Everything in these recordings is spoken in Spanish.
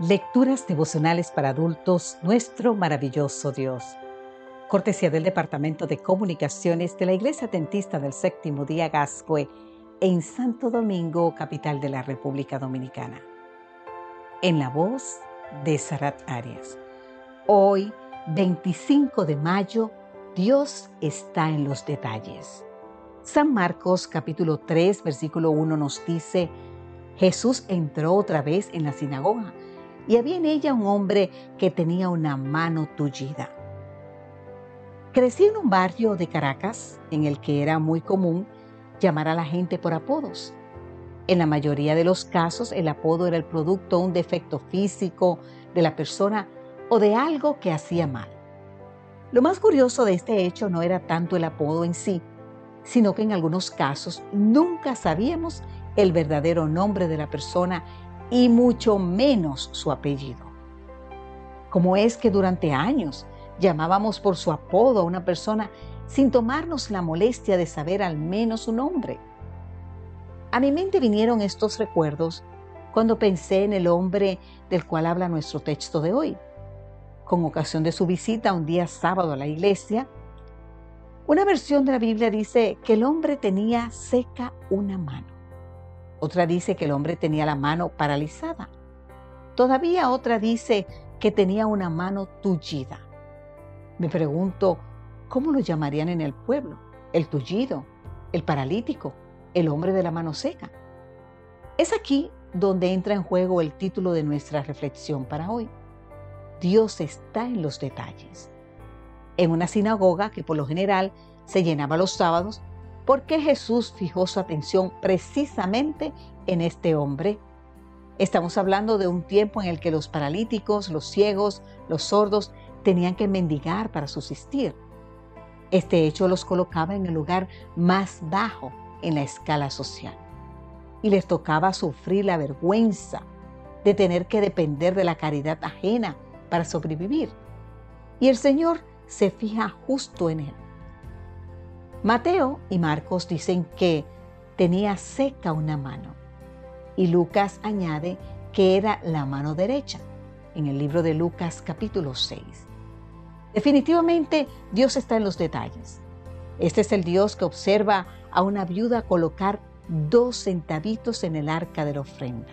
Lecturas devocionales para adultos, nuestro maravilloso Dios. Cortesía del Departamento de Comunicaciones de la Iglesia Tentista del Séptimo Día Gascue en Santo Domingo, capital de la República Dominicana. En la voz de Sarat Arias. Hoy, 25 de mayo, Dios está en los detalles. San Marcos capítulo 3, versículo 1 nos dice, Jesús entró otra vez en la sinagoga y había en ella un hombre que tenía una mano tullida. Crecí en un barrio de Caracas en el que era muy común llamar a la gente por apodos. En la mayoría de los casos el apodo era el producto de un defecto físico de la persona o de algo que hacía mal. Lo más curioso de este hecho no era tanto el apodo en sí, sino que en algunos casos nunca sabíamos el verdadero nombre de la persona y mucho menos su apellido. ¿Cómo es que durante años llamábamos por su apodo a una persona sin tomarnos la molestia de saber al menos su nombre? A mi mente vinieron estos recuerdos cuando pensé en el hombre del cual habla nuestro texto de hoy. Con ocasión de su visita un día sábado a la iglesia, una versión de la Biblia dice que el hombre tenía seca una mano. Otra dice que el hombre tenía la mano paralizada. Todavía otra dice que tenía una mano tullida. Me pregunto, ¿cómo lo llamarían en el pueblo? ¿El tullido? ¿El paralítico? ¿El hombre de la mano seca? Es aquí donde entra en juego el título de nuestra reflexión para hoy. Dios está en los detalles. En una sinagoga que por lo general se llenaba los sábados, ¿Por qué Jesús fijó su atención precisamente en este hombre? Estamos hablando de un tiempo en el que los paralíticos, los ciegos, los sordos tenían que mendigar para subsistir. Este hecho los colocaba en el lugar más bajo en la escala social y les tocaba sufrir la vergüenza de tener que depender de la caridad ajena para sobrevivir. Y el Señor se fija justo en él. Mateo y Marcos dicen que tenía seca una mano y Lucas añade que era la mano derecha en el libro de Lucas capítulo 6. Definitivamente Dios está en los detalles. Este es el Dios que observa a una viuda colocar dos centavitos en el arca de la ofrenda,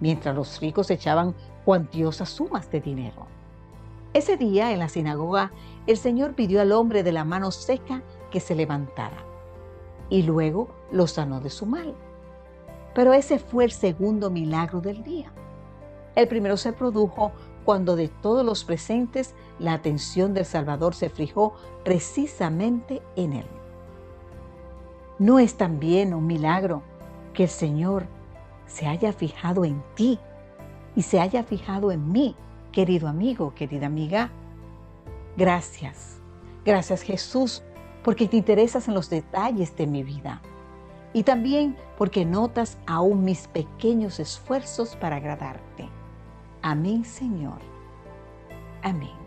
mientras los ricos echaban cuantiosas sumas de dinero. Ese día en la sinagoga el Señor pidió al hombre de la mano seca que se levantara y luego lo sanó de su mal. Pero ese fue el segundo milagro del día. El primero se produjo cuando de todos los presentes la atención del Salvador se fijó precisamente en él. ¿No es también un milagro que el Señor se haya fijado en ti y se haya fijado en mí, querido amigo, querida amiga? Gracias. Gracias Jesús porque te interesas en los detalles de mi vida y también porque notas aún mis pequeños esfuerzos para agradarte. Amén, Señor. Amén.